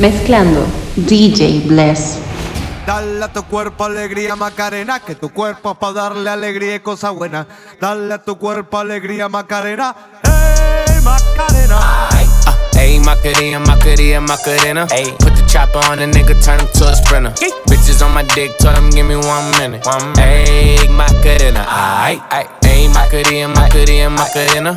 Mezclando DJ Bless. Dale a tu cuerpo alegría Macarena, que tu cuerpo es para darle alegría y cosa buena. Dale a tu cuerpo alegría Macarena, hey Macarena. Ayy, Macarena, Macarena, Macarena. Ayy, put the chopper on a nigga, turn him to a sprinter. Bitches on my dick, tell him give me one minute. One minute. Ayy, Macarena, aight. Ayy, Macarena, Macarena, Macarena.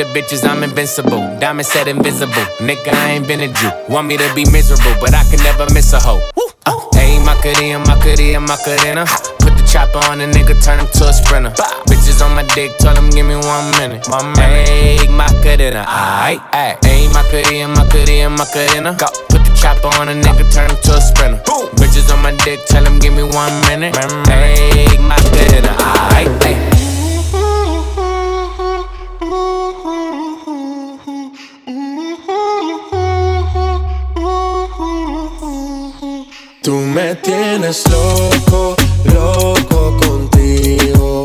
the bitches, I'm invincible. Diamond said invisible. Nigga, I ain't been a Jew. Want me to be miserable, but I can never miss a hoe. Uh, hey, Macarena, Macarena, Macarena. Put the chopper on a nigga, turn him to a sprinter. Bitches on my dick, tell him give me one minute. One minute. Hey, Macarena, aight, aight. Hey, Macarena, Macarena, Macarena. Go. Put the chopper on a nigga, turn him to a sprinter. Boom. Bitches on my dick, tell him give me one minute. Hey, Macarena, aight, Tú me tienes loco, loco contigo.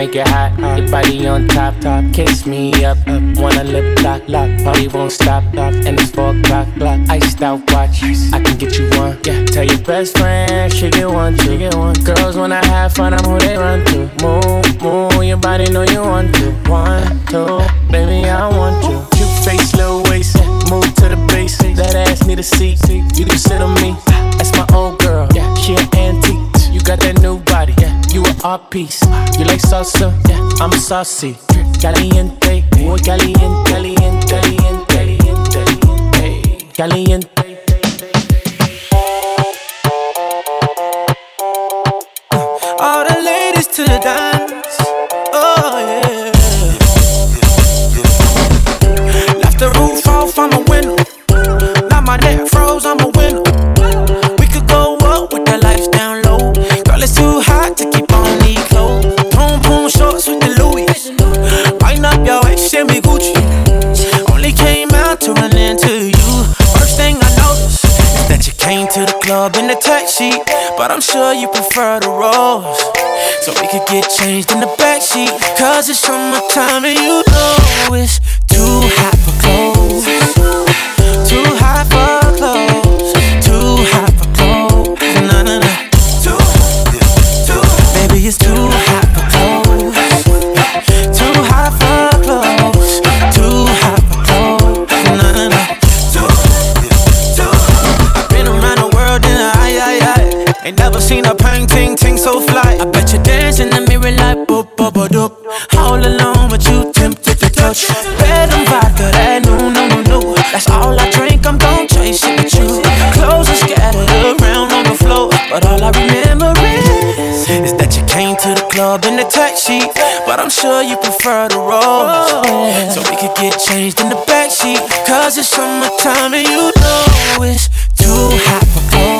make it hot. Your body on top, top. Kiss me up, up. Wanna lip lock, lock. Party won't stop, stop. And it's four o'clock, clock. Iced out watch. I can get you one. Yeah. Tell your best friend she get one, she get one. Girls wanna have fun, I'm who they run to. Move, move. Your body know you want to. One, two, baby I want you. Cute face, little waist. Move to the base. That ass need a seat. You can sit on me. That's my old girl. Yeah, she an antique. You got that new art piece. You like salsa? Yeah, I'm saucy. Caliente, muy caliente, caliente, caliente, caliente, caliente. Uh, all the ladies to the dance. Oh yeah. Left the roof off, I'm a winner. Now my neck club in the taxi, but I'm sure you prefer the rose. So we could get changed in the backseat. Cause it's summertime and you know it's too hot for clothes. Too hot for never seen a pain ting so fly. I bet you dance in the mirror like boop boop boop doop. All alone, but you tempted to touch. Red and vodka, that no no no no. That's all I drink. I'm gon' chase it with you. Clothes are scattered around on the floor, but all I remember is is that you came to the club in the taxi. But I'm sure you prefer the rose, so we could get changed in the back white. Cause it's summertime and you know it's too hot for clothes.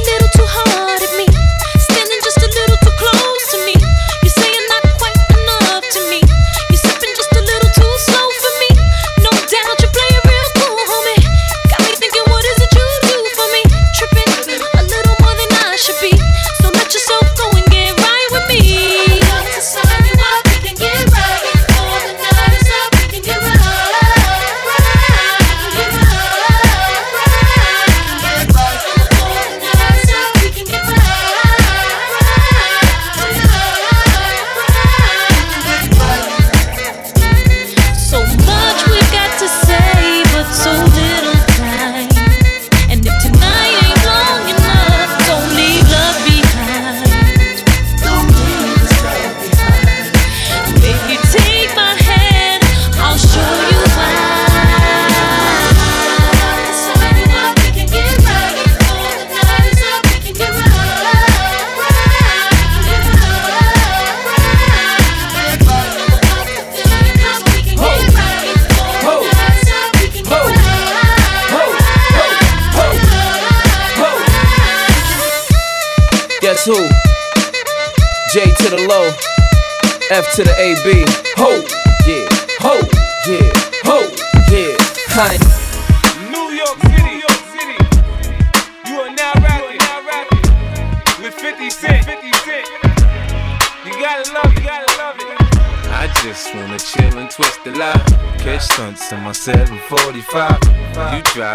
AB.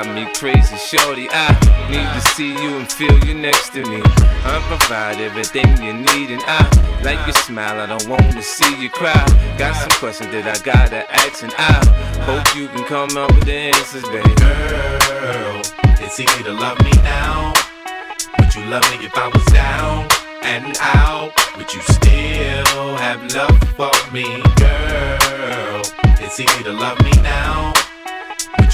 Drive me crazy, shorty. I need to see you and feel you next to me. I provide everything you need, and I like your smile. I don't wanna see you cry. Got some questions that I gotta ask, and I hope you can come up with the answers, baby. Girl, it's easy to love me now. Would you love me if I was down and out? Would you still have love for me, girl? It's easy to love me now.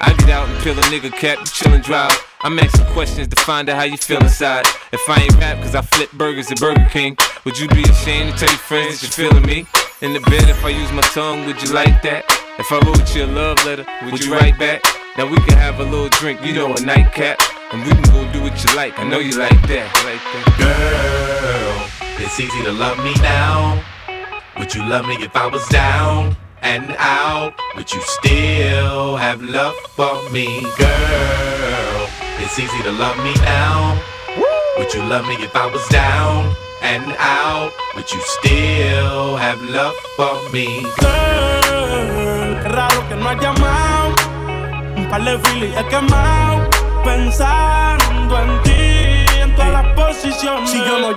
I get out and peel a nigga cap, you chillin' drive. I'm asking questions to find out how you feel inside. If I ain't rap cause I flip burgers at Burger King, would you be ashamed to tell your friends that you're feeling me? In the bed, if I use my tongue, would you like that? If I wrote you a love letter, would you write back? Now we can have a little drink, you know, a nightcap. And we can go do what you like, I know you like that. Like that. Girl, it's easy to love me now. Would you love me if I was down and out? Would you still have love for me, girl? It's easy to love me now. Would you love me if I was down and out? Would you still have love for me? Girl, raro que no has llamado. Un par de filis he quemado. Pensando en ti, en todas las posiciones. Si yo no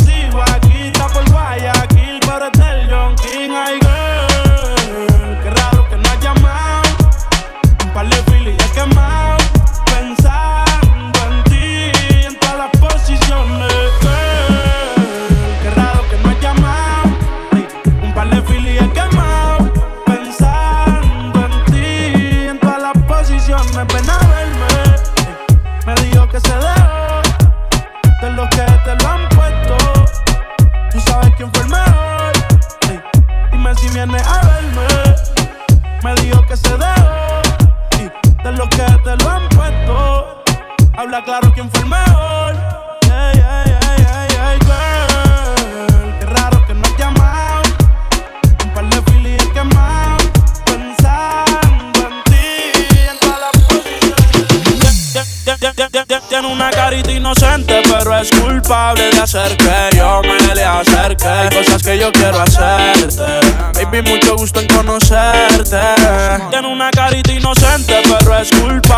Claro quién fue el mejor. Girl. Qué raro que no has llamado. Un par de filis quemado. Pensando en ti, en todas las. Tiene una carita inocente, pero es culpable de hacer que yo me le acerque. Hay cosas que yo quiero hacerte. Baby, mucho gusto en conocerte. Tiene una carita inocente, pero es culpable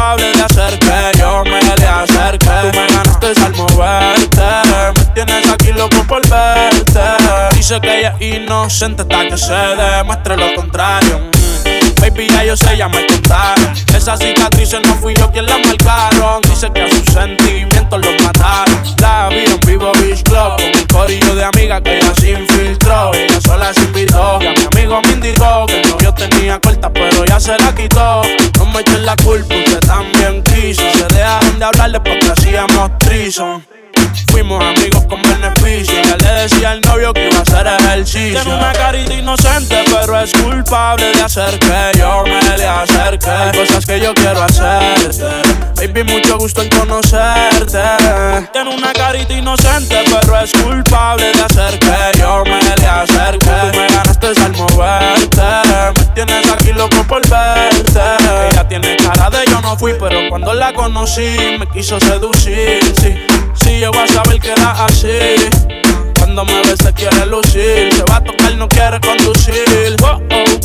Dice que ella es inocente hasta que se demuestre lo contrario. Mm. Baby, ya yo sé, ya me contaron. Esas cicatrices no fui yo quien las marcaron. Dice que a sus sentimientos los mataron. La vi en vivo Beach Club con un corillo de amigas que ella se infiltró. Ella sola se invitó. Y a mi amigo me indicó que el novio tenía corta, pero ya se la quitó. No me echen la culpa, usted también quiso. Se dejaron de hablarle porque hacíamos trison. Fuimos amigos con beneficio. Ya le decía al novio que iba a hacer ejercicio. Tiene una carita inocente, pero es culpable de hacer que yo me le acerque. Hay cosas que yo quiero hacerte. Baby, mucho gusto en conocerte. Tiene una carita inocente, pero es culpable de hacer que yo me le acerque. Tú me ganaste al moverte. Me tienes aquí loco por verte. Ella tiene cara de yo no fui, pero cuando la conocí me quiso seducir. Que era así.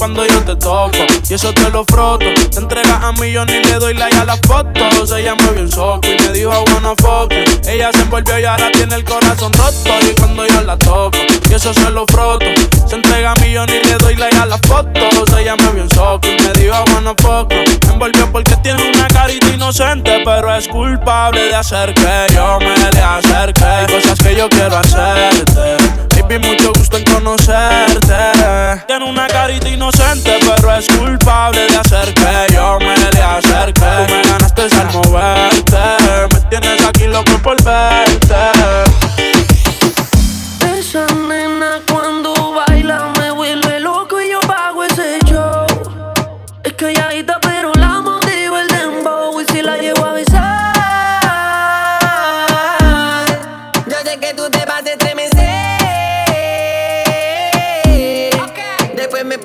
Cuando yo te toco y eso te lo froto, te entregas a mí, yo ni le doy like a las fotos. Ella me vio en soco y me dijo wanna fuck. Ella se envolvió y ahora tiene el corazón roto. Y cuando yo la toco y eso se lo froto, se entrega a mí, yo ni le doy like a las fotos. Ella me vio en soco y me dijo wanna fuck. Me envolvió porque tiene una carita inocente, pero es culpable de hacer que yo me le acerque. Hay cosas que yo quiero hacerte. Baby, mucho gusto en conocerte. Tiene una carita inocente, pero es culpable de hacer que yo me le acerque. Tú me ganaste al moverte. Me tienes aquí loco por verte.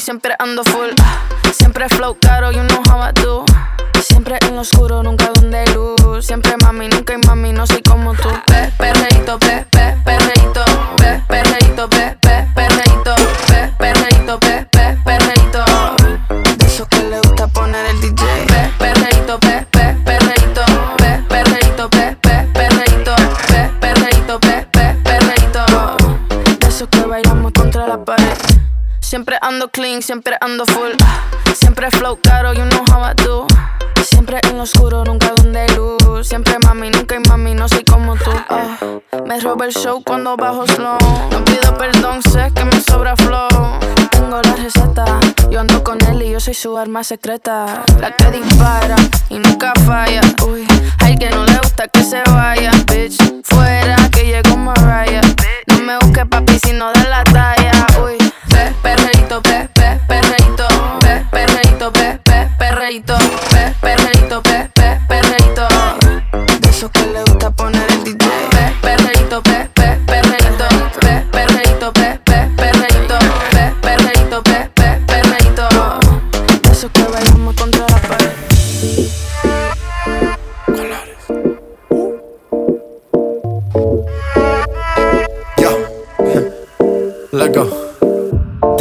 siempre ando full. Siempre flow caro, you know how I do. Siempre en lo oscuro, nunca Siempre ando clean, siempre ando full. Siempre flow caro, you know how I do. Siempre en lo oscuro, nunca donde hay luz. Siempre mami, nunca hay mami, no soy como tú. Ah, me roba el show cuando bajo slow. No pido perdón, sé que me sobra flow. Tengo la receta, yo ando con él y yo soy su arma secreta. La que dispara y nunca falla. Uy, hay que no le gusta que se vaya, bitch. Fuera que llego llegó Mariah. No me busques papi si no de la talla. Uy perreo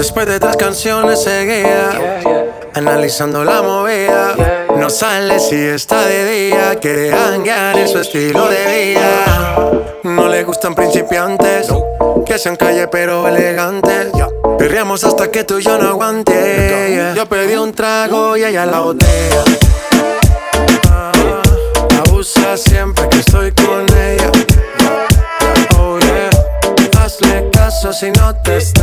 Después de tres canciones seguía, analizando la movida. No sale si está de día, quiere hangar en su estilo de vida. No le gustan principiantes, que sean calle pero elegantes. Perreamos hasta que tú y yo no aguante. Yo pedí un trago y ella la botella. Abusa siempre que estoy con ella. Oh yeah, hazle caso si no te está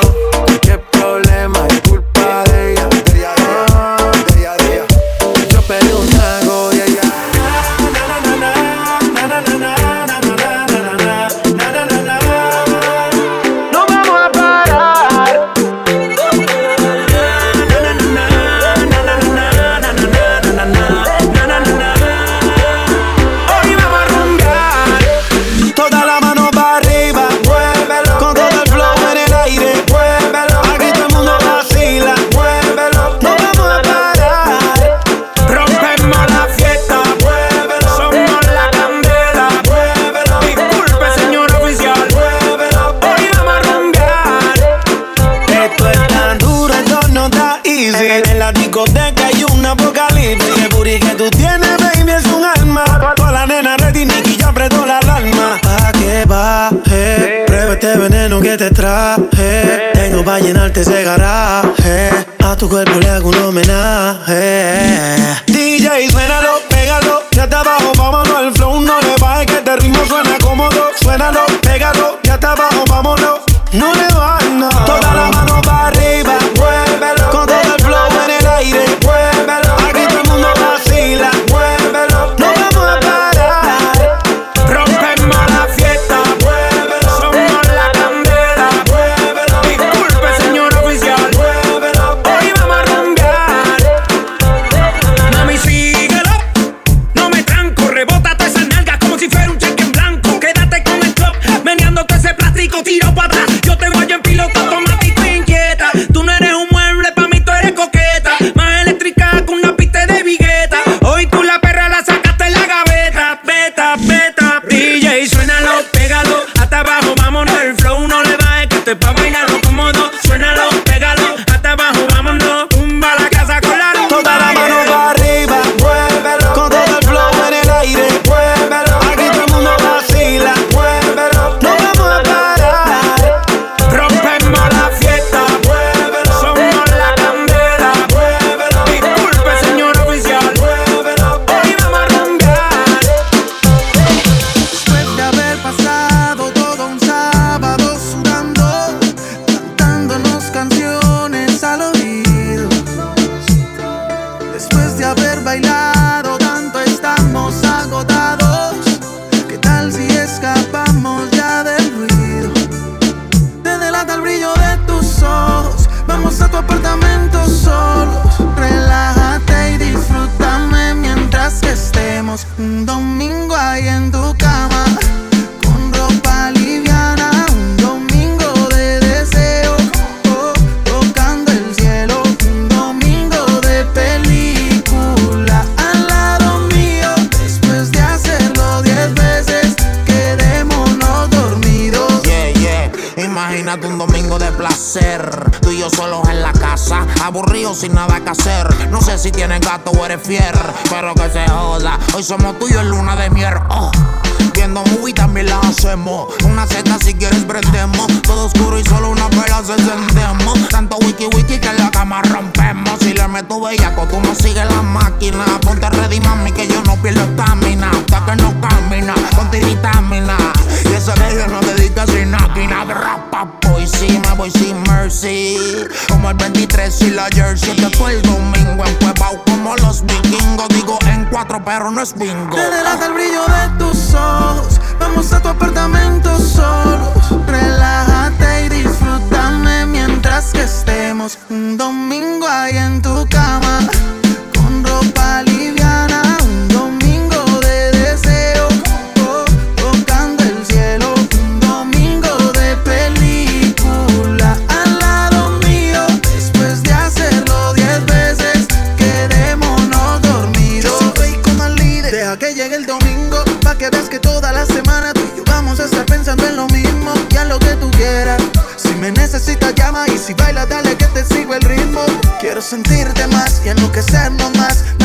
Suénalo, pégalo, ya está abajo, vámonos. No le va Tu tú bellaco, tú no sigues la máquina. Ponte ready, mami, que yo no pierdo estamina. Hasta que no camina con tiritamina. Y eso que no te dedico sin máquina. Voy sin, me voy sin mercy. Como el 23 y la jersey. Te fue el domingo en Cuevao como los vikingos. Digo en cuatro, pero no es bingo. Te el brillo de tus ojos. Vamos a tu apartamento solo un domingo ahí en tu casa. Quiero sentirte más y enloquecernos más.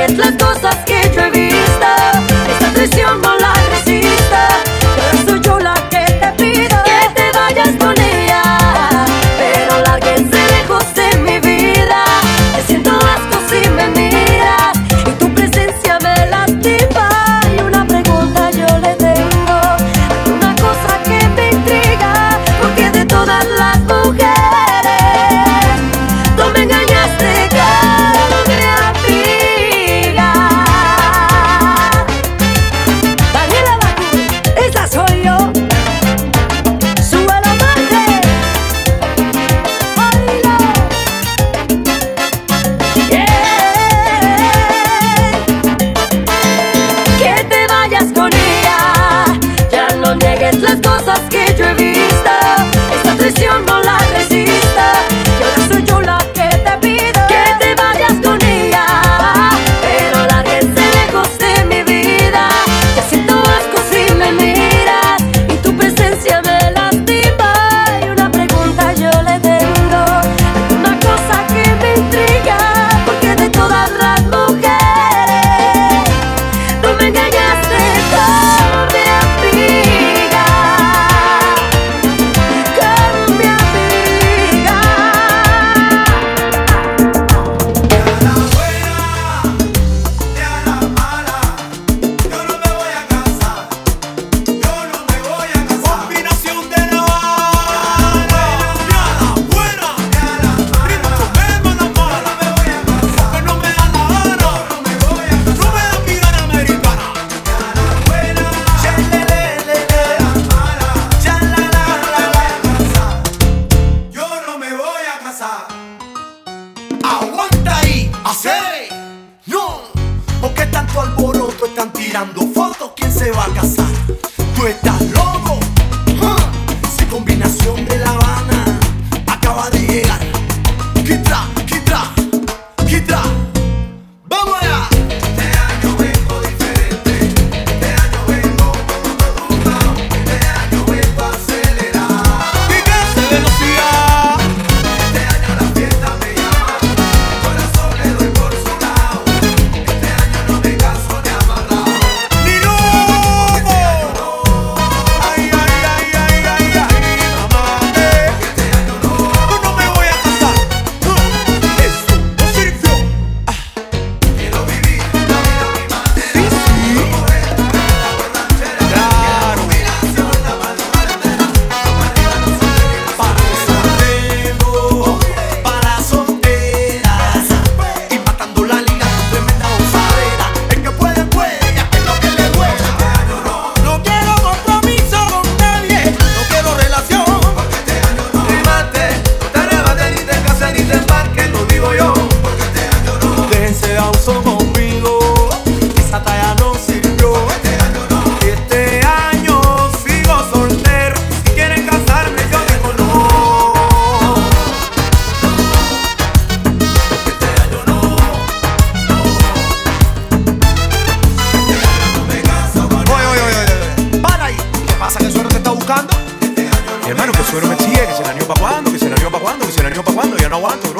haces las cosas que Mi hermano, que suero me sigue, que se la para cuando, que se la para cuando, que se la para cuando, ya no aguanto, bro.